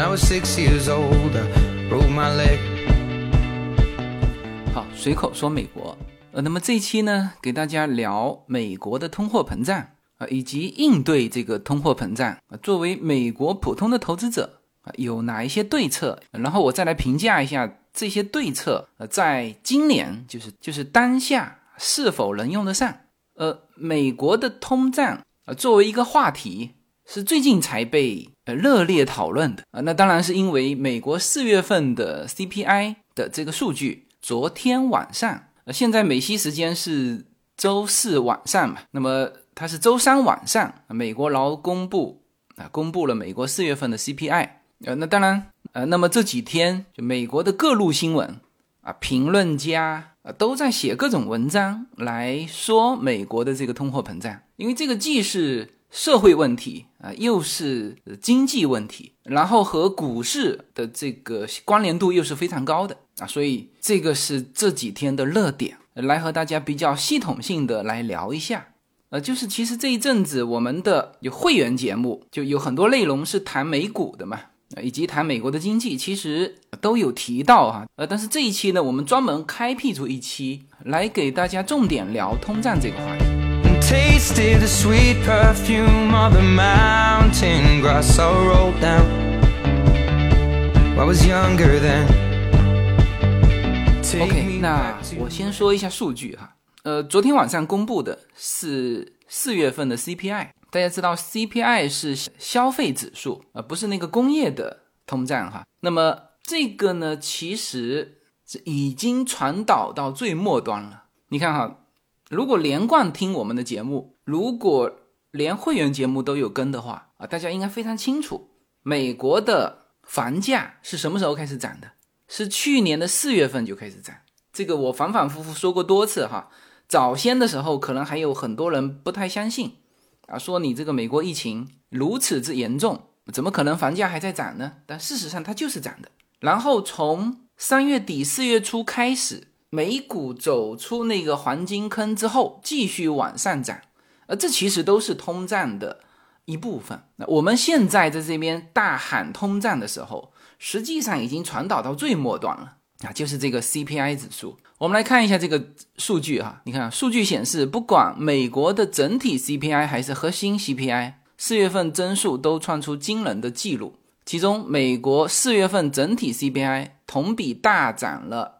I was six years old, I broke my leg. 好，随口说美国。呃，那么这一期呢，给大家聊美国的通货膨胀啊，以及应对这个通货膨胀啊，作为美国普通的投资者啊，有哪一些对策？然后我再来评价一下这些对策，呃，在今年就是就是当下是否能用得上？呃，美国的通胀啊，作为一个话题，是最近才被热烈讨论的啊。那当然是因为美国四月份的 CPI 的这个数据，昨天晚上。现在美西时间是周四晚上嘛？那么它是周三晚上，美国劳工部啊公布了美国四月份的 CPI。呃，那当然，呃，那么这几天就美国的各路新闻啊，评论家啊都在写各种文章来说美国的这个通货膨胀，因为这个既是社会问题啊，又是经济问题，然后和股市的这个关联度又是非常高的。啊，所以这个是这几天的热点，来和大家比较系统性的来聊一下。呃，就是其实这一阵子我们的有会员节目就有很多内容是谈美股的嘛，以及谈美国的经济，其实都有提到哈。呃，但是这一期呢，我们专门开辟出一期来给大家重点聊通胀这个话题。OK，那我先说一下数据哈。呃，昨天晚上公布的是四月份的 CPI，大家知道 CPI 是消费指数啊，不是那个工业的通胀哈。那么这个呢，其实是已经传导到最末端了。你看哈，如果连贯听我们的节目，如果连会员节目都有跟的话啊，大家应该非常清楚，美国的房价是什么时候开始涨的。是去年的四月份就开始涨，这个我反反复复说过多次哈。早先的时候，可能还有很多人不太相信啊，说你这个美国疫情如此之严重，怎么可能房价还在涨呢？但事实上它就是涨的。然后从三月底四月初开始，美股走出那个黄金坑之后，继续往上涨，呃，这其实都是通胀的一部分。那我们现在在这边大喊通胀的时候。实际上已经传导到最末端了啊，就是这个 CPI 指数。我们来看一下这个数据哈，你看数据显示，不管美国的整体 CPI 还是核心 CPI，四月份增速都创出惊人的记录。其中，美国四月份整体 CPI 同比大涨了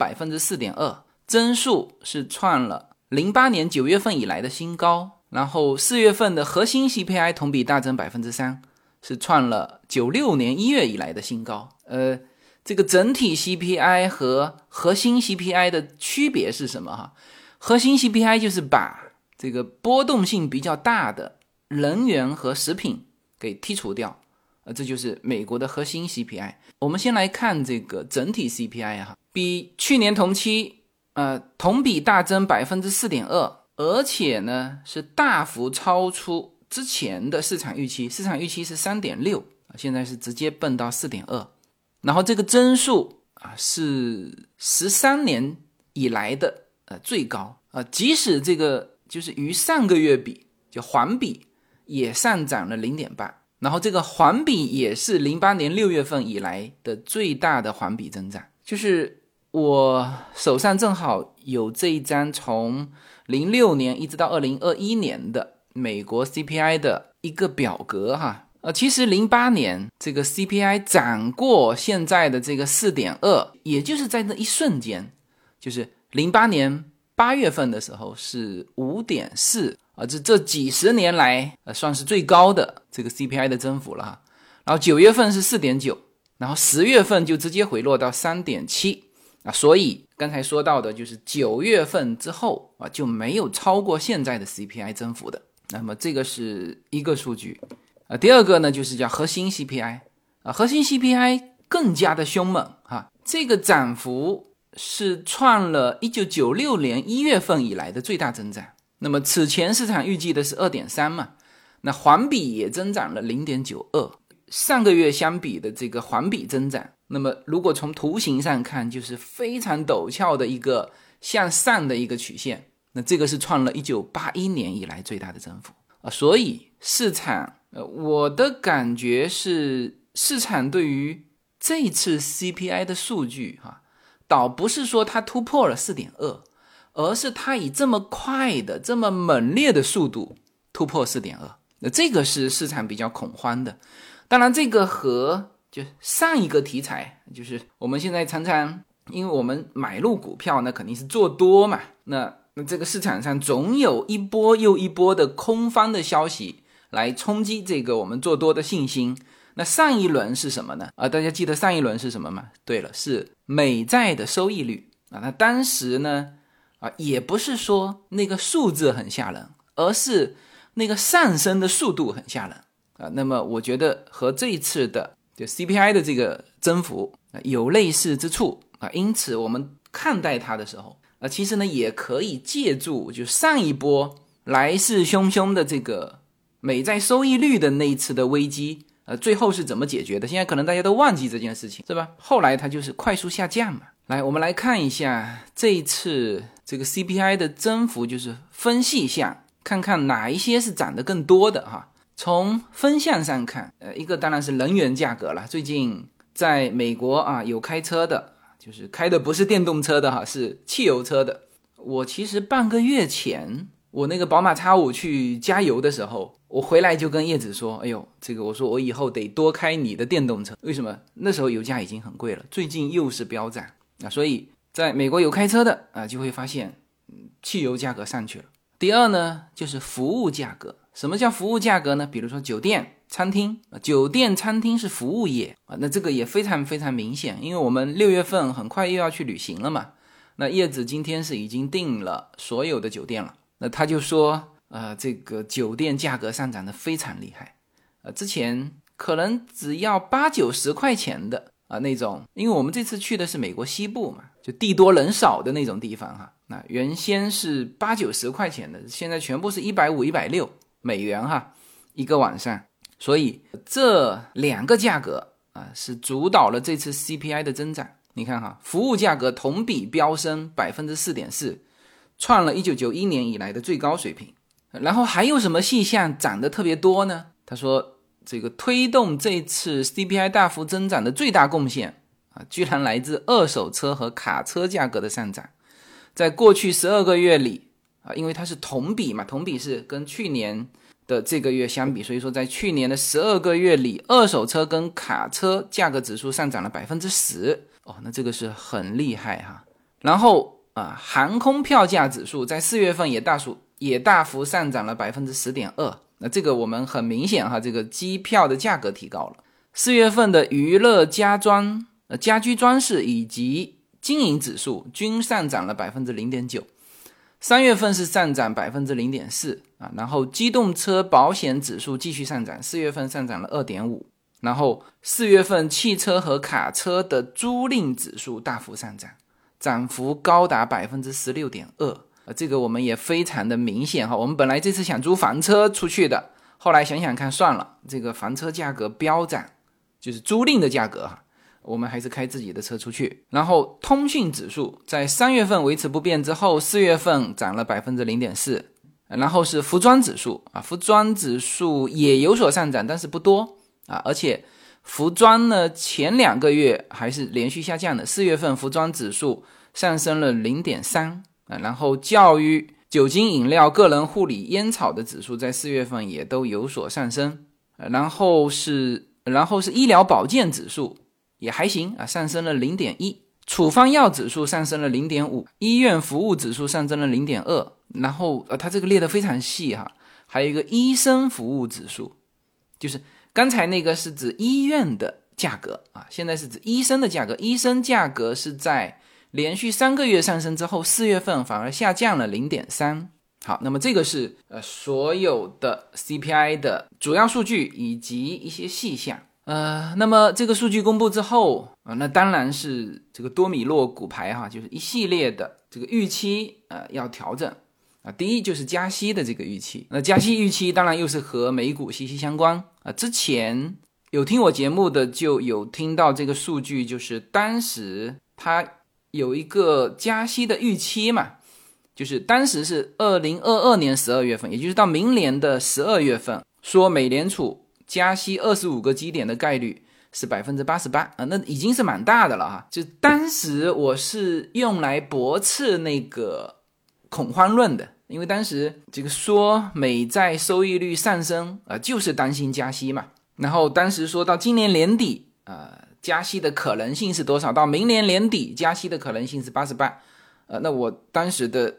百分之四点二，增速是创了零八年九月份以来的新高。然后，四月份的核心 CPI 同比大增百分之三。是创了九六年一月以来的新高。呃，这个整体 CPI 和核心 CPI 的区别是什么？哈，核心 CPI 就是把这个波动性比较大的能源和食品给剔除掉，呃，这就是美国的核心 CPI。我们先来看这个整体 CPI 哈，比去年同期呃同比大增百分之四点二，而且呢是大幅超出。之前的市场预期，市场预期是三点六啊，现在是直接蹦到四点二，然后这个增速啊是十三年以来的呃最高。啊，即使这个就是与上个月比，就环比也上涨了零点八，然后这个环比也是零八年六月份以来的最大的环比增长，就是我手上正好有这一张从零六年一直到二零二一年的。美国 CPI 的一个表格哈，呃，其实零八年这个 CPI 涨过现在的这个四点二，也就是在那一瞬间，就是零八年八月份的时候是五点四啊，这这几十年来呃算是最高的这个 CPI 的增幅了哈。然后九月份是四点九，然后十月份就直接回落到三点七啊，所以刚才说到的就是九月份之后啊就没有超过现在的 CPI 增幅的。那么这个是一个数据，啊，第二个呢就是叫核心 CPI，啊，核心 CPI 更加的凶猛哈，这个涨幅是创了一九九六年一月份以来的最大增长。那么此前市场预计的是二点三嘛，那环比也增长了零点九二，上个月相比的这个环比增长，那么如果从图形上看，就是非常陡峭的一个向上的一个曲线。那这个是创了一九八一年以来最大的增幅啊，所以市场呃，我的感觉是市场对于这次 CPI 的数据哈，倒不是说它突破了四点二，而是它以这么快的、这么猛烈的速度突破四点二，那这个是市场比较恐慌的。当然，这个和就上一个题材，就是我们现在常常，因为我们买入股票，那肯定是做多嘛，那那这个市场上总有一波又一波的空方的消息来冲击这个我们做多的信心。那上一轮是什么呢？啊，大家记得上一轮是什么吗？对了，是美债的收益率啊。那当时呢，啊，也不是说那个数字很吓人，而是那个上升的速度很吓人啊。那么我觉得和这一次的就 CPI 的这个增幅啊有类似之处啊。因此我们看待它的时候啊，其实呢也可以借助就上一波来势汹汹的这个美债收益率的那一次的危机。呃，最后是怎么解决的？现在可能大家都忘记这件事情，是吧？后来它就是快速下降嘛。来，我们来看一下这一次这个 CPI 的增幅，就是分析一下，看看哪一些是涨得更多的哈。从分项上看，呃，一个当然是能源价格了。最近在美国啊，有开车的，就是开的不是电动车的哈，是汽油车的。我其实半个月前。我那个宝马叉五去加油的时候，我回来就跟叶子说：“哎呦，这个我说我以后得多开你的电动车。为什么？那时候油价已经很贵了，最近又是飙涨啊！所以在美国有开车的啊，就会发现，汽油价格上去了。第二呢，就是服务价格。什么叫服务价格呢？比如说酒店、餐厅啊，酒店、餐厅是服务业啊，那这个也非常非常明显，因为我们六月份很快又要去旅行了嘛。那叶子今天是已经订了所有的酒店了。那他就说，呃，这个酒店价格上涨的非常厉害，呃，之前可能只要八九十块钱的啊那种，因为我们这次去的是美国西部嘛，就地多人少的那种地方哈。那原先是八九十块钱的，现在全部是一百五、一百六美元哈一个晚上。所以这两个价格啊是主导了这次 CPI 的增长。你看哈，服务价格同比飙升百分之四点四。创了一九九一年以来的最高水平，然后还有什么细项涨得特别多呢？他说，这个推动这次 CPI 大幅增长的最大贡献啊，居然来自二手车和卡车价格的上涨。在过去十二个月里啊，因为它是同比嘛，同比是跟去年的这个月相比，所以说在去年的十二个月里，二手车跟卡车价格指数上涨了百分之十哦，那这个是很厉害哈。然后。啊，航空票价指数在四月份也大幅也大幅上涨了百分之十点二。那这个我们很明显哈，这个机票的价格提高了。四月份的娱乐家装、呃家居装饰以及经营指数均上涨了百分之零点九。三月份是上涨百分之零点四啊，然后机动车保险指数继续上涨，四月份上涨了二点五。然后四月份汽车和卡车的租赁指数大幅上涨。涨幅高达百分之十六点二，呃，这个我们也非常的明显哈。我们本来这次想租房车出去的，后来想想看算了，这个房车价格飙涨，就是租赁的价格哈，我们还是开自己的车出去。然后通讯指数在三月份维持不变之后，四月份涨了百分之零点四。然后是服装指数啊，服装指数也有所上涨，但是不多啊，而且。服装呢，前两个月还是连续下降的。四月份服装指数上升了零点三啊，然后教育、酒精饮料、个人护理、烟草的指数在四月份也都有所上升。然后是，然后是医疗保健指数也还行啊，上升了零点一。处方药指数上升了零点五，医院服务指数上升了零点二。然后呃，它这个列的非常细哈，还有一个医生服务指数，就是。刚才那个是指医院的价格啊，现在是指医生的价格。医生价格是在连续三个月上升之后，四月份反而下降了零点三。好，那么这个是呃所有的 CPI 的主要数据以及一些细项。呃，那么这个数据公布之后啊，那当然是这个多米诺骨牌哈，就是一系列的这个预期呃要调整。啊，第一就是加息的这个预期，那加息预期当然又是和美股息息相关啊。之前有听我节目的就有听到这个数据，就是当时它有一个加息的预期嘛，就是当时是二零二二年十二月份，也就是到明年的十二月份，说美联储加息二十五个基点的概率是百分之八十八啊，那已经是蛮大的了哈。就当时我是用来驳斥那个恐慌论的，因为当时这个说美债收益率上升啊，就是担心加息嘛。然后当时说到今年年底啊，加息的可能性是多少？到明年年底加息的可能性是八十八，呃，那我当时的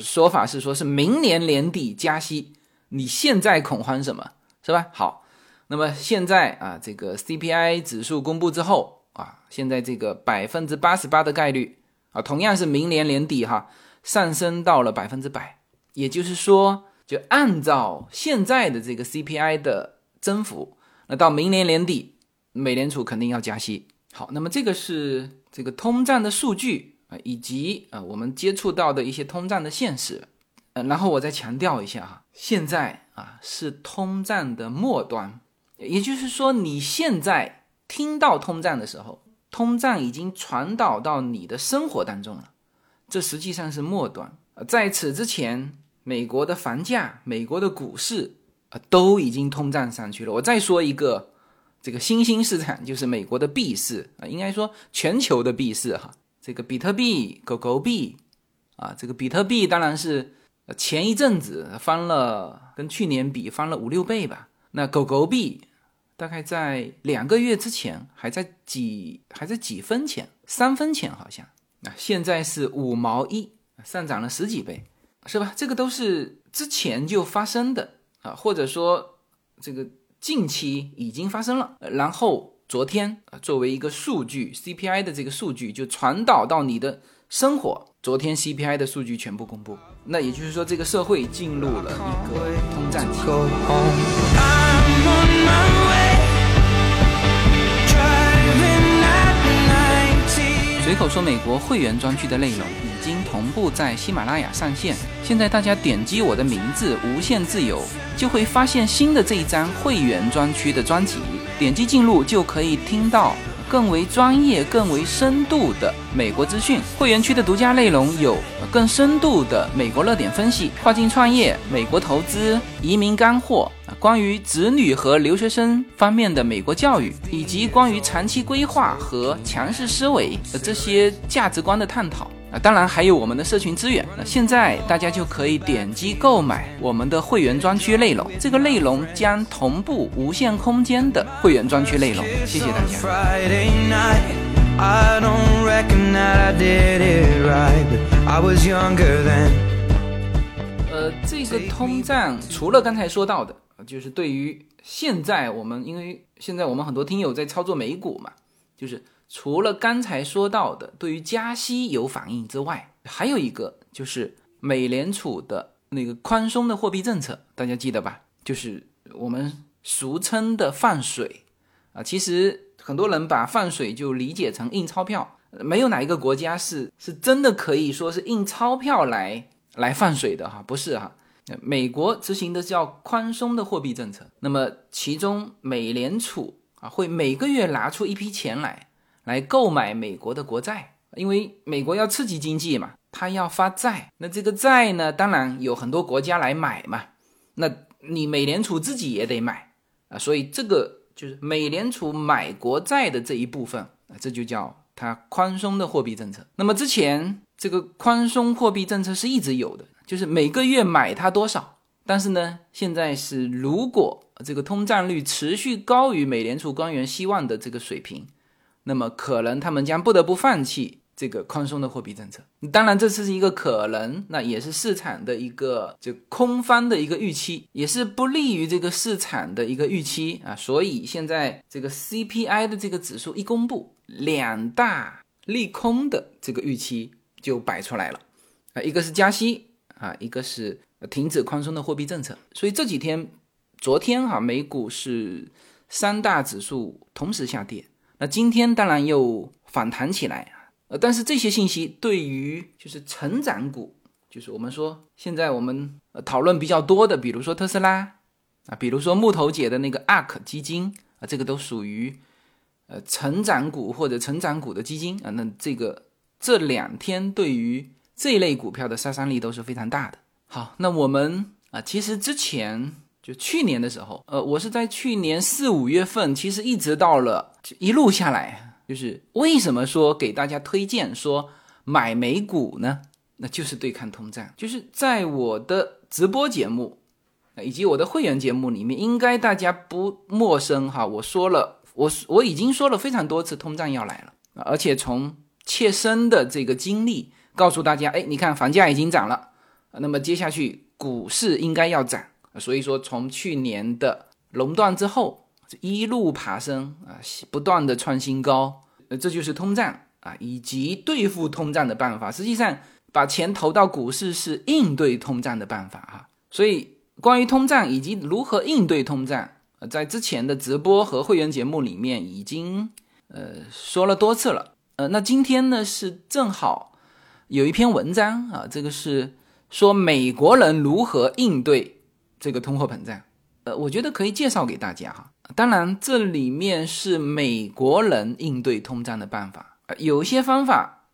说法是说是明年年底加息，你现在恐慌什么？是吧？好。那么现在啊，这个 CPI 指数公布之后啊，现在这个百分之八十八的概率啊，同样是明年年底哈，上升到了百分之百。也就是说，就按照现在的这个 CPI 的增幅，那到明年年底，美联储肯定要加息。好，那么这个是这个通胀的数据啊，以及啊我们接触到的一些通胀的现实。呃，然后我再强调一下哈，现在啊是通胀的末端。也就是说，你现在听到通胀的时候，通胀已经传导到你的生活当中了，这实际上是末端。在此之前，美国的房价、美国的股市啊，都已经通胀上去了。我再说一个，这个新兴市场就是美国的币市啊，应该说全球的币市哈，这个比特币、狗狗币啊，这个比特币当然是前一阵子翻了，跟去年比翻了五六倍吧。那狗狗币。大概在两个月之前还在几还在几分钱，三分钱好像，那现在是五毛一，上涨了十几倍，是吧？这个都是之前就发生的啊，或者说这个近期已经发生了，然后昨天啊作为一个数据 CPI 的这个数据就传导到你的生活，昨天 CPI 的数据全部公布，那也就是说这个社会进入了一个通胀期。随口说美国会员专区的内容已经同步在喜马拉雅上线，现在大家点击我的名字“无限自由”，就会发现新的这一张会员专区的专辑，点击进入就可以听到。更为专业、更为深度的美国资讯，会员区的独家内容有更深度的美国热点分析、跨境创业、美国投资、移民干货，关于子女和留学生方面的美国教育，以及关于长期规划和强势思维的这些价值观的探讨。啊，当然还有我们的社群资源。那现在大家就可以点击购买我们的会员专区内容，这个内容将同步无限空间的会员专区内容。谢谢大家。呃，这个通胀除了刚才说到的，就是对于现在我们，因为现在我们很多听友在操作美股嘛，就是。除了刚才说到的对于加息有反应之外，还有一个就是美联储的那个宽松的货币政策，大家记得吧？就是我们俗称的放水啊。其实很多人把放水就理解成印钞票，没有哪一个国家是是真的可以说是印钞票来来放水的哈，不是哈。美国执行的叫宽松的货币政策，那么其中美联储啊会每个月拿出一批钱来。来购买美国的国债，因为美国要刺激经济嘛，它要发债。那这个债呢，当然有很多国家来买嘛。那你美联储自己也得买啊，所以这个就是美联储买国债的这一部分啊，这就叫它宽松的货币政策。那么之前这个宽松货币政策是一直有的，就是每个月买它多少。但是呢，现在是如果这个通胀率持续高于美联储官员希望的这个水平。那么可能他们将不得不放弃这个宽松的货币政策。当然，这次是一个可能，那也是市场的一个就空方的一个预期，也是不利于这个市场的一个预期啊。所以现在这个 CPI 的这个指数一公布，两大利空的这个预期就摆出来了啊，一个是加息啊，一个是停止宽松的货币政策。所以这几天，昨天哈，美股是三大指数同时下跌。那今天当然又反弹起来啊，呃，但是这些信息对于就是成长股，就是我们说现在我们讨论比较多的，比如说特斯拉啊，比如说木头姐的那个 ARK 基金啊，这个都属于呃成长股或者成长股的基金啊，那这个这两天对于这类股票的杀伤力都是非常大的。好，那我们啊，其实之前就去年的时候，呃，我是在去年四五月份，其实一直到了一路下来，就是为什么说给大家推荐说买美股呢？那就是对抗通胀，就是在我的直播节目，以及我的会员节目里面，应该大家不陌生哈。我说了，我我已经说了非常多次，通胀要来了，而且从切身的这个经历告诉大家，哎，你看房价已经涨了，那么接下去股市应该要涨，所以说从去年的熔断之后，一路爬升啊，不断的创新高，呃，这就是通胀啊，以及对付通胀的办法，实际上。把钱投到股市是应对通胀的办法哈，所以关于通胀以及如何应对通胀，呃在之前的直播和会员节目里面已经呃说了多次了。呃，那今天呢是正好有一篇文章啊，这个是说美国人如何应对这个通货膨胀，呃，我觉得可以介绍给大家哈。当然，这里面是美国人应对通胀的办法，有些方法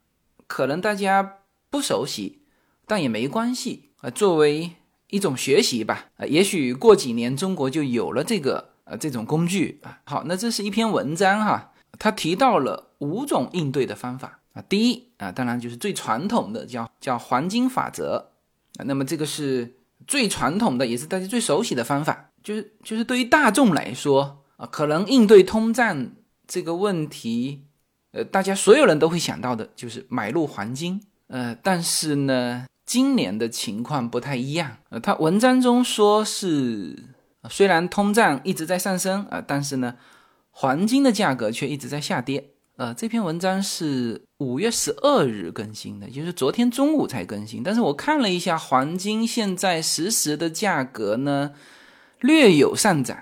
可能大家。不熟悉，但也没关系啊，作为一种学习吧啊，也许过几年中国就有了这个呃这种工具啊。好，那这是一篇文章哈，他提到了五种应对的方法啊。第一啊，当然就是最传统的叫叫黄金法则啊。那么这个是最传统的，也是大家最熟悉的方法，就是就是对于大众来说啊，可能应对通胀这个问题，呃，大家所有人都会想到的就是买入黄金。呃，但是呢，今年的情况不太一样。呃，他文章中说是，虽然通胀一直在上升啊，但是呢，黄金的价格却一直在下跌。呃，这篇文章是五月十二日更新的，就是昨天中午才更新。但是我看了一下，黄金现在实时的价格呢，略有上涨。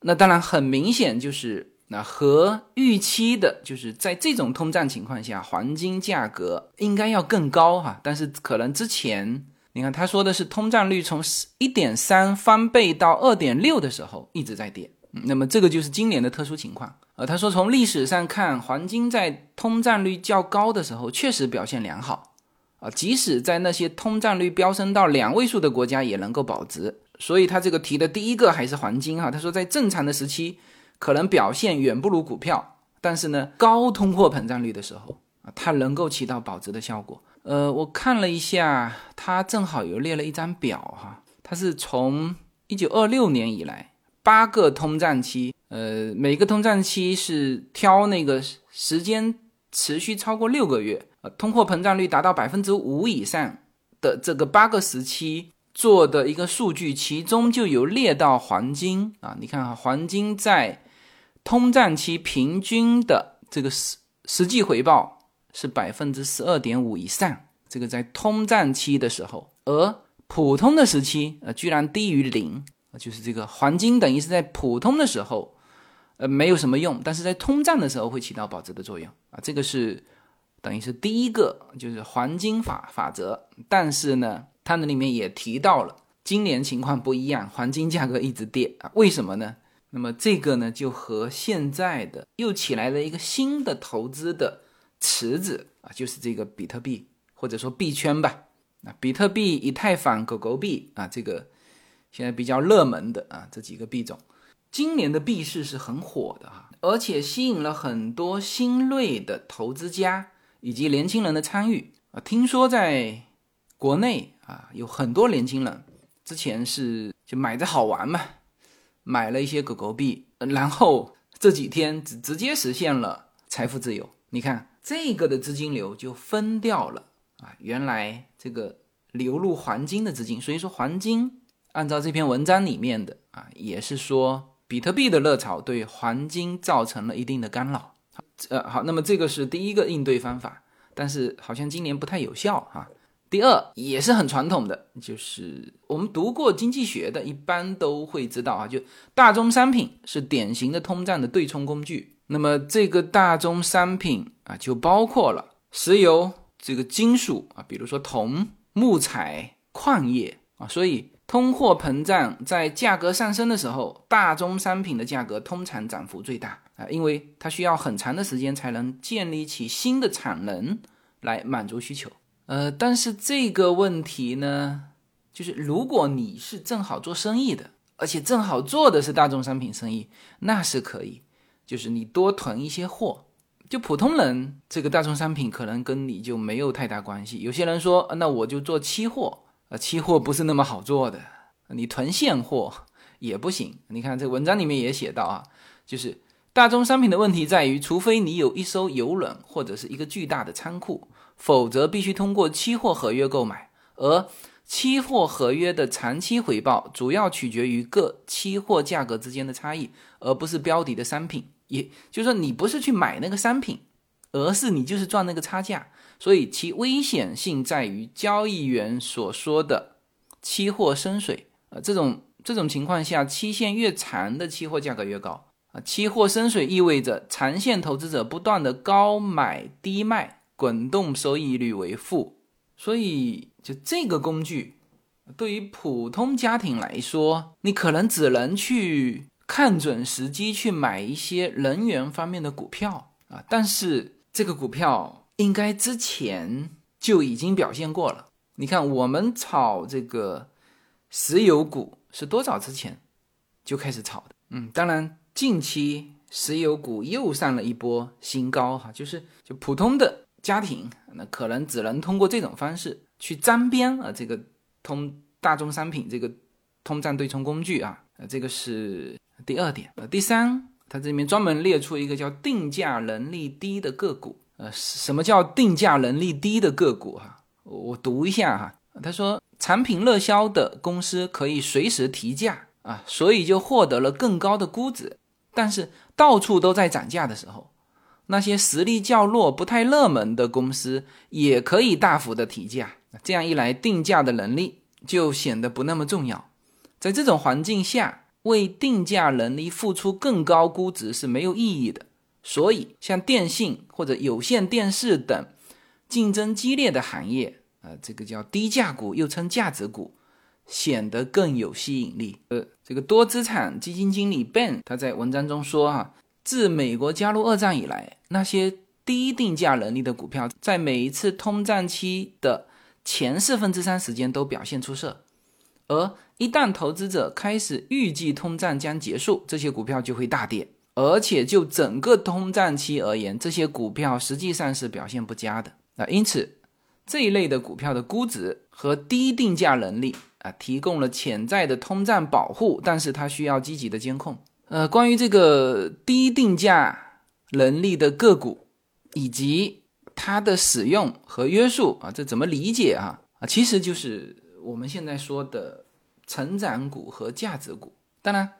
那当然很明显就是。那和预期的，就是在这种通胀情况下，黄金价格应该要更高哈。但是可能之前，你看他说的是通胀率从一点三翻倍到二点六的时候一直在跌。那么这个就是今年的特殊情况。呃，他说从历史上看，黄金在通胀率较高的时候确实表现良好啊，即使在那些通胀率飙升到两位数的国家也能够保值。所以他这个提的第一个还是黄金哈。他说在正常的时期。可能表现远不如股票，但是呢，高通货膨胀率的时候啊，它能够起到保值的效果。呃，我看了一下，它正好有列了一张表哈，它是从一九二六年以来八个通胀期，呃，每个通胀期是挑那个时间持续超过六个月，呃，通货膨胀率达到百分之五以上的这个八个时期。做的一个数据，其中就有列到黄金啊，你看啊，黄金在通胀期平均的这个实实际回报是百分之十二点五以上，这个在通胀期的时候，而普通的时期呃居然低于零，就是这个黄金等于是在普通的时候呃没有什么用，但是在通胀的时候会起到保值的作用啊，这个是等于是第一个就是黄金法法则，但是呢。它那里面也提到了，今年情况不一样，黄金价格一直跌啊，为什么呢？那么这个呢，就和现在的又起来了一个新的投资的池子啊，就是这个比特币或者说币圈吧。啊，比特币、以太坊、狗狗币啊，这个现在比较热门的啊这几个币种，今年的币市是很火的哈，而且吸引了很多新锐的投资家以及年轻人的参与啊。听说在国内。啊，有很多年轻人之前是就买着好玩嘛，买了一些狗狗币，然后这几天直直接实现了财富自由。你看这个的资金流就分掉了啊，原来这个流入黄金的资金，所以说黄金按照这篇文章里面的啊，也是说比特币的热潮对黄金造成了一定的干扰。呃，好，那么这个是第一个应对方法，但是好像今年不太有效哈。第二也是很传统的，就是我们读过经济学的，一般都会知道啊，就大宗商品是典型的通胀的对冲工具。那么这个大宗商品啊，就包括了石油、这个金属啊，比如说铜、木材、矿业啊。所以通货膨胀在价格上升的时候，大宗商品的价格通常涨幅最大啊，因为它需要很长的时间才能建立起新的产能来满足需求。呃，但是这个问题呢，就是如果你是正好做生意的，而且正好做的是大宗商品生意，那是可以，就是你多囤一些货。就普通人，这个大宗商品可能跟你就没有太大关系。有些人说，那我就做期货，期货不是那么好做的，你囤现货也不行。你看这文章里面也写到啊，就是大宗商品的问题在于，除非你有一艘游轮或者是一个巨大的仓库，否则必须通过期货合约购买，而期货合约的长期回报主要取决于各期货价格之间的差异，而不是标的的商品。也就是说，你不是去买那个商品，而是你就是赚那个差价，所以其危险性在于交易员所说的期货深水啊。这种这种情况下，期限越长的期货价格越高啊。期货深水意味着长线投资者不断的高买低卖，滚动收益率为负。所以，就这个工具，对于普通家庭来说，你可能只能去。看准时机去买一些能源方面的股票啊，但是这个股票应该之前就已经表现过了。你看，我们炒这个石油股是多早之前就开始炒的？嗯，当然，近期石油股又上了一波新高哈，就是就普通的家庭那可能只能通过这种方式去沾边啊，这个通大宗商品这个通胀对冲工具啊，呃，这个是。第二点，呃，第三，它这里面专门列出一个叫定价能力低的个股，呃，什么叫定价能力低的个股？哈，我读一下哈，他说，产品热销的公司可以随时提价啊，所以就获得了更高的估值。但是到处都在涨价的时候，那些实力较弱、不太热门的公司也可以大幅的提价，这样一来，定价的能力就显得不那么重要。在这种环境下。为定价能力付出更高估值是没有意义的，所以像电信或者有线电视等竞争激烈的行业，呃，这个叫低价股，又称价值股，显得更有吸引力。呃，这个多资产基金经理 Ben 他在文章中说，啊，自美国加入二战以来，那些低定价能力的股票，在每一次通胀期的前四分之三时间都表现出色。而一旦投资者开始预计通胀将结束，这些股票就会大跌。而且就整个通胀期而言，这些股票实际上是表现不佳的啊。因此，这一类的股票的估值和低定价能力啊，提供了潜在的通胀保护，但是它需要积极的监控。呃，关于这个低定价能力的个股以及它的使用和约束啊，这怎么理解啊？啊，其实就是。我们现在说的成长股和价值股，当然，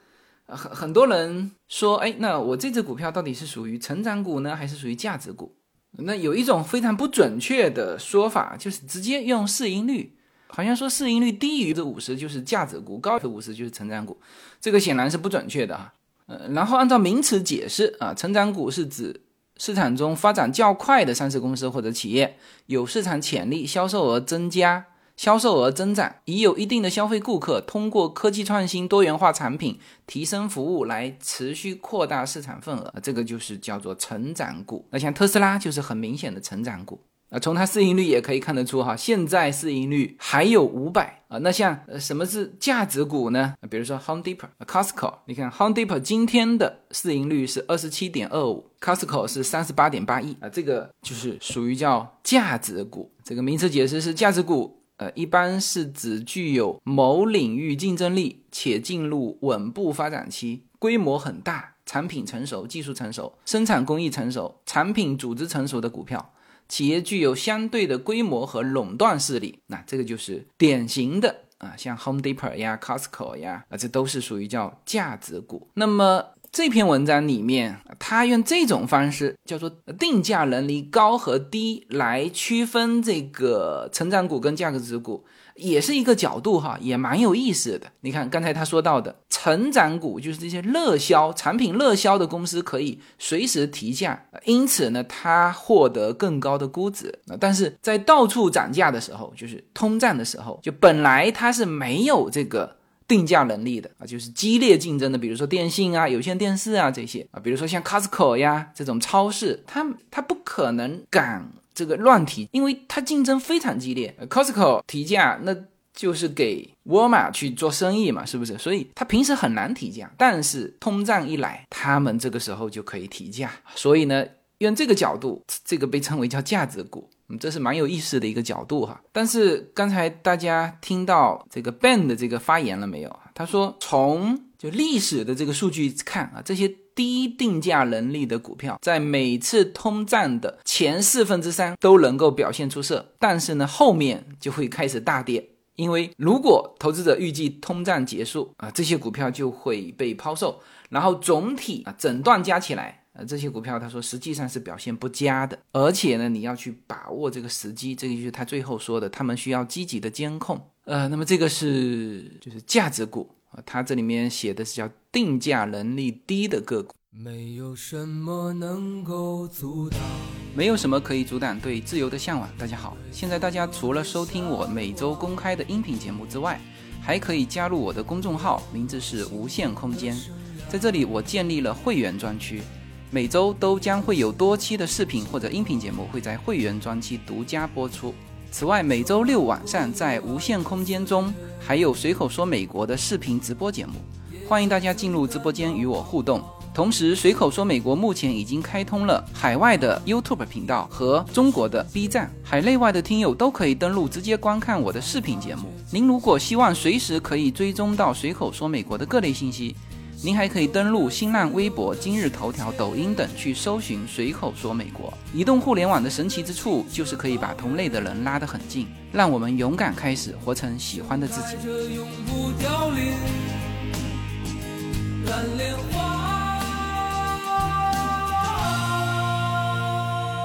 很很多人说，哎，那我这只股票到底是属于成长股呢，还是属于价值股？那有一种非常不准确的说法，就是直接用市盈率，好像说市盈率低于这五十就是价值股，高于五十就是成长股，这个显然是不准确的啊。呃，然后按照名词解释啊，成长股是指市场中发展较快的上市公司或者企业，有市场潜力，销售额增加。销售额增长，已有一定的消费顾客，通过科技创新、多元化产品、提升服务来持续扩大市场份额，这个就是叫做成长股。那像特斯拉就是很明显的成长股啊，从它市盈率也可以看得出哈，现在市盈率还有五百啊。那像呃什么是价值股呢？比如说 Home Depot、Costco，你看 Home Depot 今天的市盈率是二十七点二五，Costco 是三十八点八亿啊，这个就是属于叫价值股。这个名词解释是价值股。呃，一般是指具有某领域竞争力且进入稳步发展期、规模很大、产品成熟、技术成熟、生产工艺成熟、产品组织成熟的股票，企业具有相对的规模和垄断势力。那这个就是典型的啊，像 Home Depot 呀、Costco 呀，啊，这都是属于叫价值股。那么。这篇文章里面，他用这种方式叫做定价能力高和低来区分这个成长股跟价值股，也是一个角度哈，也蛮有意思的。你看刚才他说到的成长股，就是这些热销产品热销的公司可以随时提价，因此呢，它获得更高的估值。但是在到处涨价的时候，就是通胀的时候，就本来它是没有这个。定价能力的啊，就是激烈竞争的，比如说电信啊、有线电视啊这些啊，比如说像 Costco 呀这种超市，它它不可能敢这个乱提，因为它竞争非常激烈。Costco 提价，那就是给沃尔玛去做生意嘛，是不是？所以他平时很难提价，但是通胀一来，他们这个时候就可以提价。所以呢，用这个角度，这个被称为叫价值股，嗯，这是蛮有意思的一个角度哈。但是刚才大家听到这个 Ben 的这个发言了没有？他说从就历史的这个数据看啊，这些低定价能力的股票，在每次通胀的前四分之三都能够表现出色，但是呢，后面就会开始大跌。因为如果投资者预计通胀结束啊，这些股票就会被抛售，然后总体啊整段加起来啊，这些股票他说实际上是表现不佳的，而且呢，你要去把握这个时机，这个就是他最后说的，他们需要积极的监控。呃，那么这个是就是价值股啊，他这里面写的是叫定价能力低的个股。没有什么能够阻挡，没有什么可以阻挡对自由的向往。大家好，现在大家除了收听我每周公开的音频节目之外，还可以加入我的公众号，名字是无限空间。在这里，我建立了会员专区，每周都将会有多期的视频或者音频节目会在会员专区独家播出。此外，每周六晚上在无限空间中还有随口说美国的视频直播节目，欢迎大家进入直播间与我互动。同时，随口说美国目前已经开通了海外的 YouTube 频道和中国的 B 站，海内外的听友都可以登录直接观看我的视频节目。您如果希望随时可以追踪到随口说美国的各类信息，您还可以登录新浪微博、今日头条、抖音等去搜寻随口说美国。移动互联网的神奇之处就是可以把同类的人拉得很近，让我们勇敢开始，活成喜欢的自己。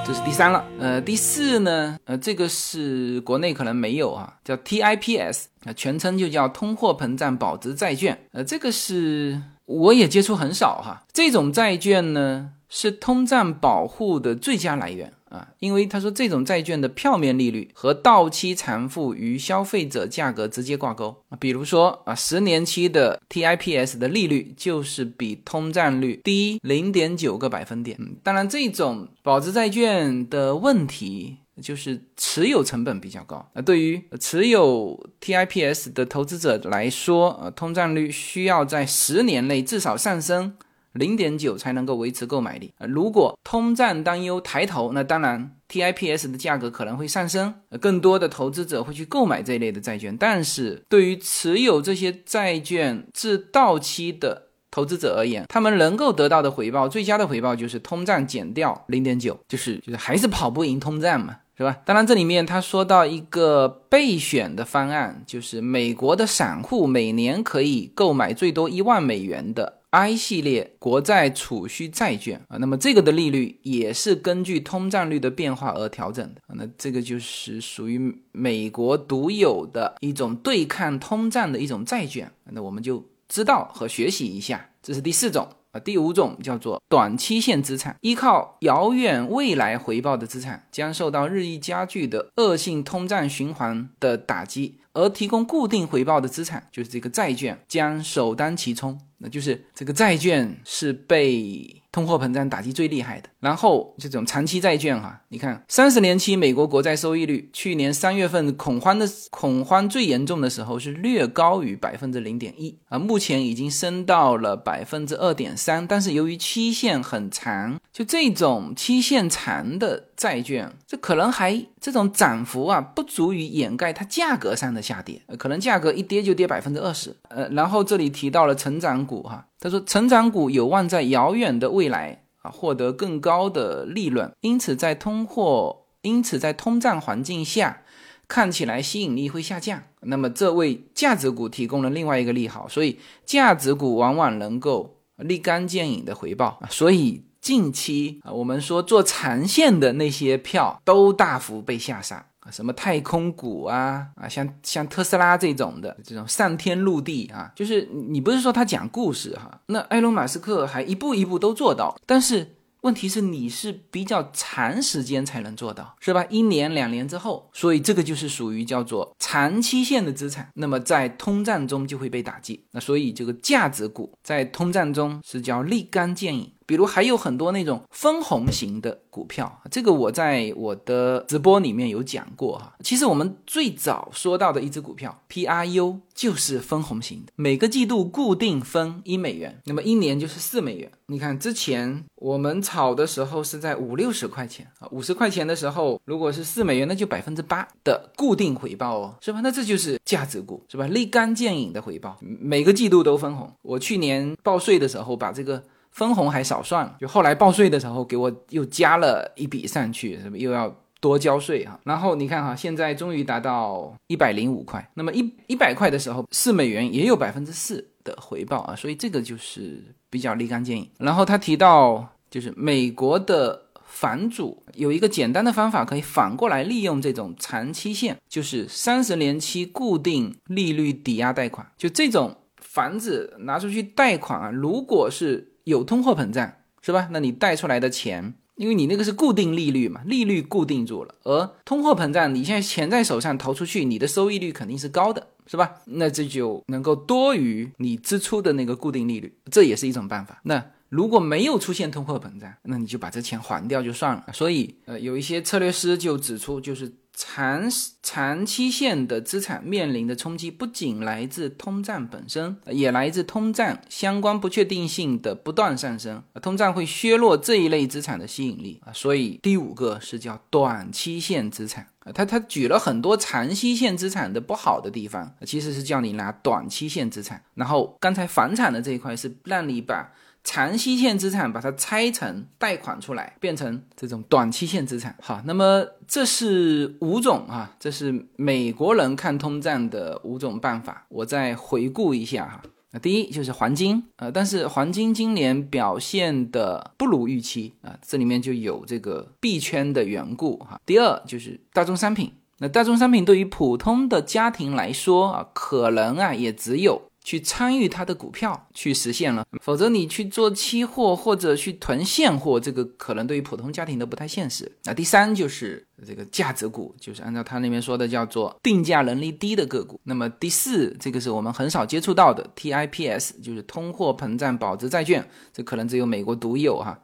这是第三了，呃，第四呢，呃，这个是国内可能没有啊，叫 TIPS 啊，全称就叫通货膨胀保值债券，呃，这个是我也接触很少哈，这种债券呢是通胀保护的最佳来源。啊，因为他说这种债券的票面利率和到期偿付与消费者价格直接挂钩，比如说啊，十年期的 TIPS 的利率就是比通胀率低零点九个百分点。当然，这种保值债券的问题就是持有成本比较高那。对于持有 TIPS 的投资者来说，呃，通胀率需要在十年内至少上升。零点九才能够维持购买力呃！如果通胀担忧抬头，那当然 TIPS 的价格可能会上升，更多的投资者会去购买这一类的债券。但是对于持有这些债券至到期的投资者而言，他们能够得到的回报，最佳的回报就是通胀减掉零点九，就是就是还是跑不赢通胀嘛，对吧？当然这里面他说到一个备选的方案，就是美国的散户每年可以购买最多一万美元的。I 系列国债储蓄债券啊，那么这个的利率也是根据通胀率的变化而调整的，那这个就是属于美国独有的一种对抗通胀的一种债券，那我们就知道和学习一下，这是第四种啊，第五种叫做短期限资产，依靠遥远未来回报的资产将受到日益加剧的恶性通胀循环的打击。而提供固定回报的资产，就是这个债券，将首当其冲。那就是这个债券是被。通货膨胀打击最厉害的，然后这种长期债券哈，你看三十年期美国国债收益率，去年三月份恐慌的恐慌最严重的时候是略高于百分之零点一啊，目前已经升到了百分之二点三，但是由于期限很长，就这种期限长的债券，这可能还这种涨幅啊不足以掩盖它价格上的下跌，可能价格一跌就跌百分之二十，呃，然后这里提到了成长股哈。他说，成长股有望在遥远的未来啊获得更高的利润，因此在通货，因此在通胀环境下，看起来吸引力会下降。那么这为价值股提供了另外一个利好，所以价值股往往能够立竿见影的回报。所以近期啊，我们说做长线的那些票都大幅被下杀。啊，什么太空股啊啊，像像特斯拉这种的这种上天入地啊，就是你不是说他讲故事哈，那埃隆马斯克还一步一步都做到，但是问题是你是比较长时间才能做到，是吧？一年两年之后，所以这个就是属于叫做长期线的资产，那么在通胀中就会被打击。那所以这个价值股在通胀中是叫立竿见影。比如还有很多那种分红型的股票，这个我在我的直播里面有讲过哈。其实我们最早说到的一只股票 PRU 就是分红型的，每个季度固定分一美元，那么一年就是四美元。你看之前我们炒的时候是在五六十块钱啊，五十块钱的时候，如果是四美元，那就百分之八的固定回报哦，是吧？那这就是价值股，是吧？立竿见影的回报，每个季度都分红。我去年报税的时候把这个。分红还少算了，就后来报税的时候给我又加了一笔上去，是不又要多交税哈？然后你看哈，现在终于达到一百零五块，那么一一百块的时候，四美元也有百分之四的回报啊，所以这个就是比较立竿见影。然后他提到，就是美国的房主有一个简单的方法，可以反过来利用这种长期限，就是三十年期固定利率抵押贷款，就这种房子拿出去贷款啊，如果是。有通货膨胀是吧？那你贷出来的钱，因为你那个是固定利率嘛，利率固定住了。而通货膨胀，你现在钱在手上投出去，你的收益率肯定是高的，是吧？那这就能够多于你支出的那个固定利率，这也是一种办法。那如果没有出现通货膨胀，那你就把这钱还掉就算了。所以，呃，有一些策略师就指出，就是。长长期线的资产面临的冲击，不仅来自通胀本身，也来自通胀相关不确定性的不断上升。通胀会削弱这一类资产的吸引力啊，所以第五个是叫短期线资产啊。他他举了很多长期线资产的不好的地方，其实是叫你拿短期线资产。然后刚才房产的这一块是让你把。长期线资产把它拆成贷款出来，变成这种短期线资产。好，那么这是五种啊，这是美国人看通胀的五种办法。我再回顾一下哈。那第一就是黄金，呃，但是黄金今年表现的不如预期啊，这里面就有这个币圈的缘故哈。第二就是大宗商品，那大宗商品对于普通的家庭来说啊，可能啊也只有。去参与它的股票去实现了，否则你去做期货或者去囤现货，这个可能对于普通家庭都不太现实。那第三就是这个价值股，就是按照他那边说的叫做定价能力低的个股。那么第四，这个是我们很少接触到的 TIPS，就是通货膨胀保值债券，这可能只有美国独有哈。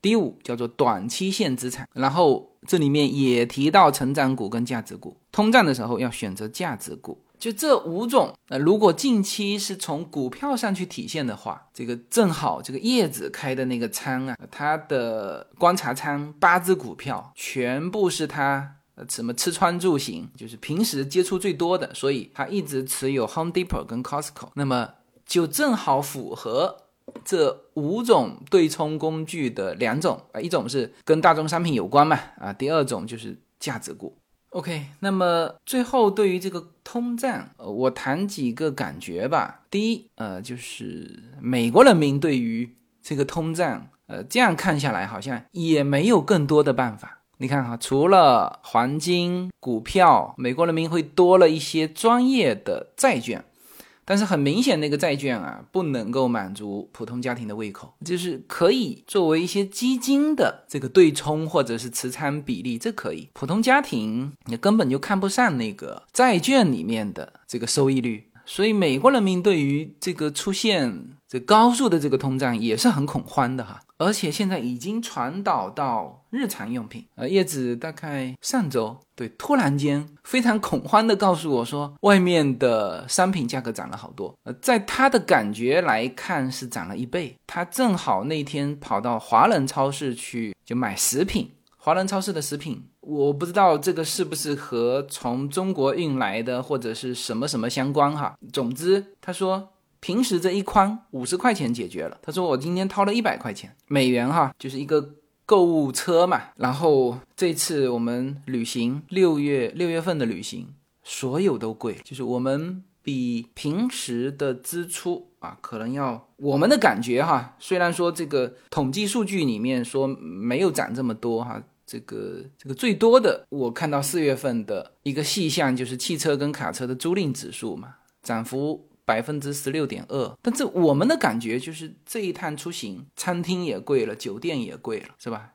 第五叫做短期限资产，然后这里面也提到成长股跟价值股，通胀的时候要选择价值股。就这五种，呃，如果近期是从股票上去体现的话，这个正好这个叶子开的那个仓啊，他的观察仓八只股票全部是他呃什么吃穿住行，就是平时接触最多的，所以他一直持有 Home Depot 跟 Costco，那么就正好符合这五种对冲工具的两种啊，一种是跟大宗商品有关嘛，啊，第二种就是价值股。OK，那么最后对于这个通胀，呃，我谈几个感觉吧。第一，呃，就是美国人民对于这个通胀，呃，这样看下来好像也没有更多的办法。你看哈，除了黄金、股票，美国人民会多了一些专业的债券。但是很明显，那个债券啊，不能够满足普通家庭的胃口，就是可以作为一些基金的这个对冲或者是持仓比例，这可以。普通家庭你根本就看不上那个债券里面的这个收益率，所以美国人民对于这个出现。这高速的这个通胀也是很恐慌的哈，而且现在已经传导到日常用品。呃，叶子大概上周对突然间非常恐慌的告诉我说，外面的商品价格涨了好多。呃，在他的感觉来看是涨了一倍。他正好那天跑到华人超市去就买食品，华人超市的食品，我不知道这个是不是和从中国运来的或者是什么什么相关哈。总之他说。平时这一筐五十块钱解决了。他说我今天掏了一百块钱美元哈，就是一个购物车嘛。然后这次我们旅行六月六月份的旅行，所有都贵，就是我们比平时的支出啊，可能要我们的感觉哈。虽然说这个统计数据里面说没有涨这么多哈，这个这个最多的我看到四月份的一个细项就是汽车跟卡车的租赁指数嘛，涨幅。百分之十六点二，但这我们的感觉就是这一趟出行，餐厅也贵了，酒店也贵了，是吧？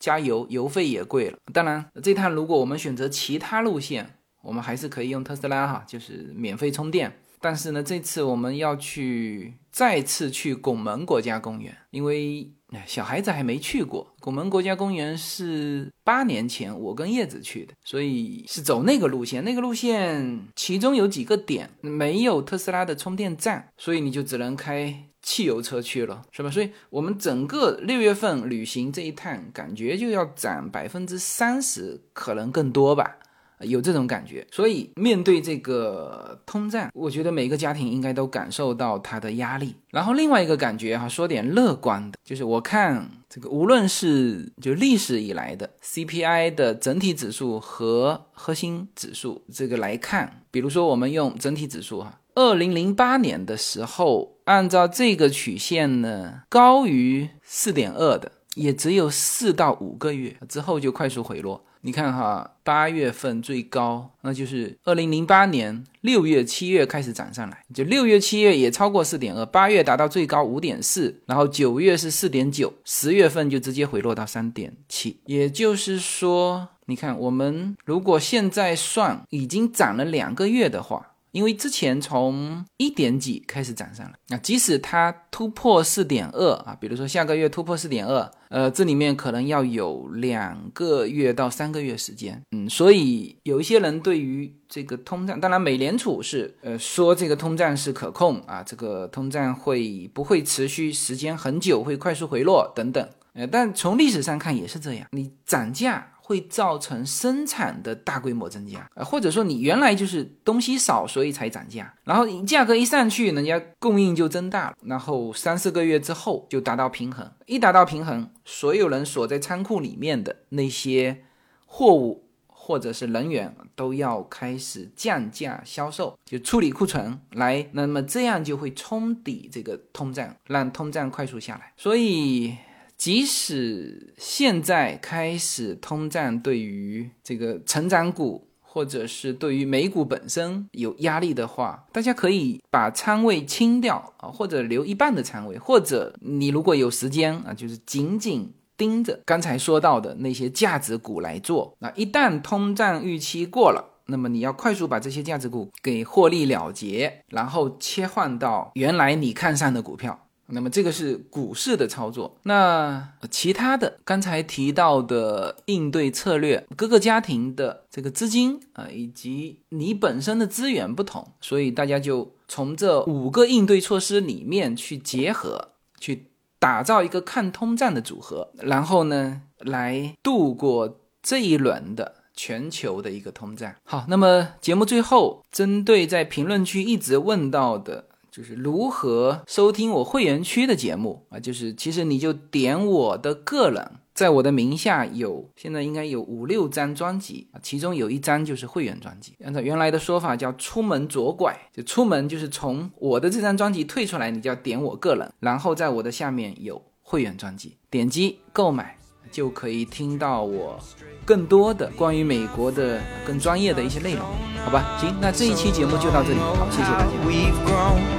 加油油费也贵了。当然，这趟如果我们选择其他路线，我们还是可以用特斯拉哈，就是免费充电。但是呢，这次我们要去再次去拱门国家公园，因为小孩子还没去过拱门国家公园，是八年前我跟叶子去的，所以是走那个路线。那个路线其中有几个点没有特斯拉的充电站，所以你就只能开汽油车去了，是吧？所以我们整个六月份旅行这一趟，感觉就要涨百分之三十，可能更多吧。有这种感觉，所以面对这个通胀，我觉得每个家庭应该都感受到它的压力。然后另外一个感觉哈，说点乐观的，就是我看这个无论是就历史以来的 CPI 的整体指数和核心指数这个来看，比如说我们用整体指数哈，二零零八年的时候，按照这个曲线呢，高于四点二的也只有四到五个月之后就快速回落。你看哈，八月份最高，那就是二零零八年六月、七月开始涨上来，就六月、七月也超过四点二，八月达到最高五点四，然后九月是四点九，十月份就直接回落到三点七。也就是说，你看我们如果现在算已经涨了两个月的话。因为之前从一点几开始涨上来，那即使它突破四点二啊，比如说下个月突破四点二，呃，这里面可能要有两个月到三个月时间，嗯，所以有一些人对于这个通胀，当然美联储是呃说这个通胀是可控啊，这个通胀会不会持续时间很久，会快速回落等等，呃，但从历史上看也是这样，你涨价。会造成生产的大规模增加，呃，或者说你原来就是东西少，所以才涨价，然后价格一上去，人家供应就增大了，然后三四个月之后就达到平衡，一达到平衡，所有人锁在仓库里面的那些货物或者是人员都要开始降价销售，就处理库存来，那么这样就会冲抵这个通胀，让通胀快速下来，所以。即使现在开始通胀，对于这个成长股或者是对于美股本身有压力的话，大家可以把仓位清掉啊，或者留一半的仓位，或者你如果有时间啊，就是紧紧盯着刚才说到的那些价值股来做。那一旦通胀预期过了，那么你要快速把这些价值股给获利了结，然后切换到原来你看上的股票。那么这个是股市的操作，那其他的刚才提到的应对策略，各个家庭的这个资金啊，以及你本身的资源不同，所以大家就从这五个应对措施里面去结合，去打造一个抗通胀的组合，然后呢，来度过这一轮的全球的一个通胀。好，那么节目最后，针对在评论区一直问到的。就是如何收听我会员区的节目啊？就是其实你就点我的个人，在我的名下有现在应该有五六张专辑啊，其中有一张就是会员专辑。按照原来的说法叫出门左拐，就出门就是从我的这张专辑退出来，你就要点我个人，然后在我的下面有会员专辑，点击购买就可以听到我更多的关于美国的更专业的一些内容，好吧？行，那这一期节目就到这里，好，谢谢大家。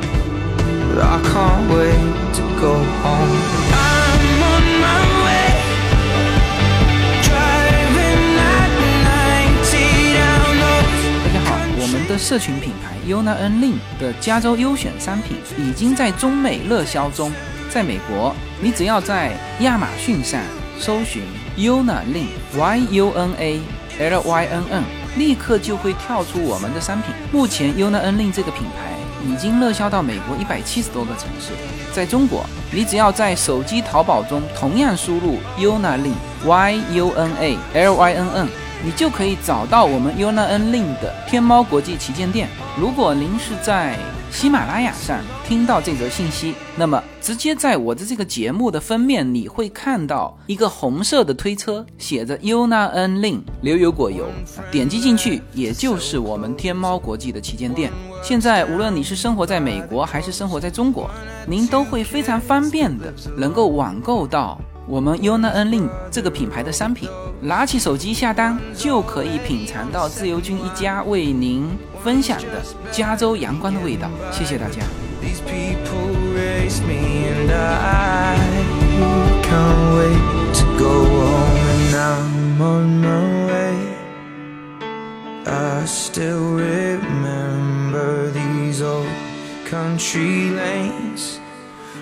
I can't wait to go home. I'm on my way. Driving at 90 down 大家好，我们的社群品牌 Yuna N Lin 的加州优选商品已经在中美热销中。在美国，你只要在亚马逊上搜寻 Yuna Lin Y U N A L Y N N，立刻就会跳出我们的商品。目前 Yuna N Lin 这个品牌。已经热销到美国一百七十多个城市，在中国，你只要在手机淘宝中同样输入 Yuna Lin Y U N A L Y N N，你就可以找到我们 Yuna N Lin 的天猫国际旗舰店。如果您是在喜马拉雅上听到这则信息，那么直接在我的这个节目的封面，你会看到一个红色的推车，写着 Yuna N Lin 流油果油，点击进去，也就是我们天猫国际的旗舰店。现在无论你是生活在美国还是生活在中国，您都会非常方便的能够网购到我们 Yuna N Lin 这个品牌的商品，拿起手机下单就可以品尝到自由军一家为您。分享的加州阳光的味道，谢谢大家。country lanes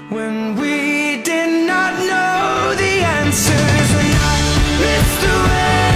when we did not know the answers and I missed the way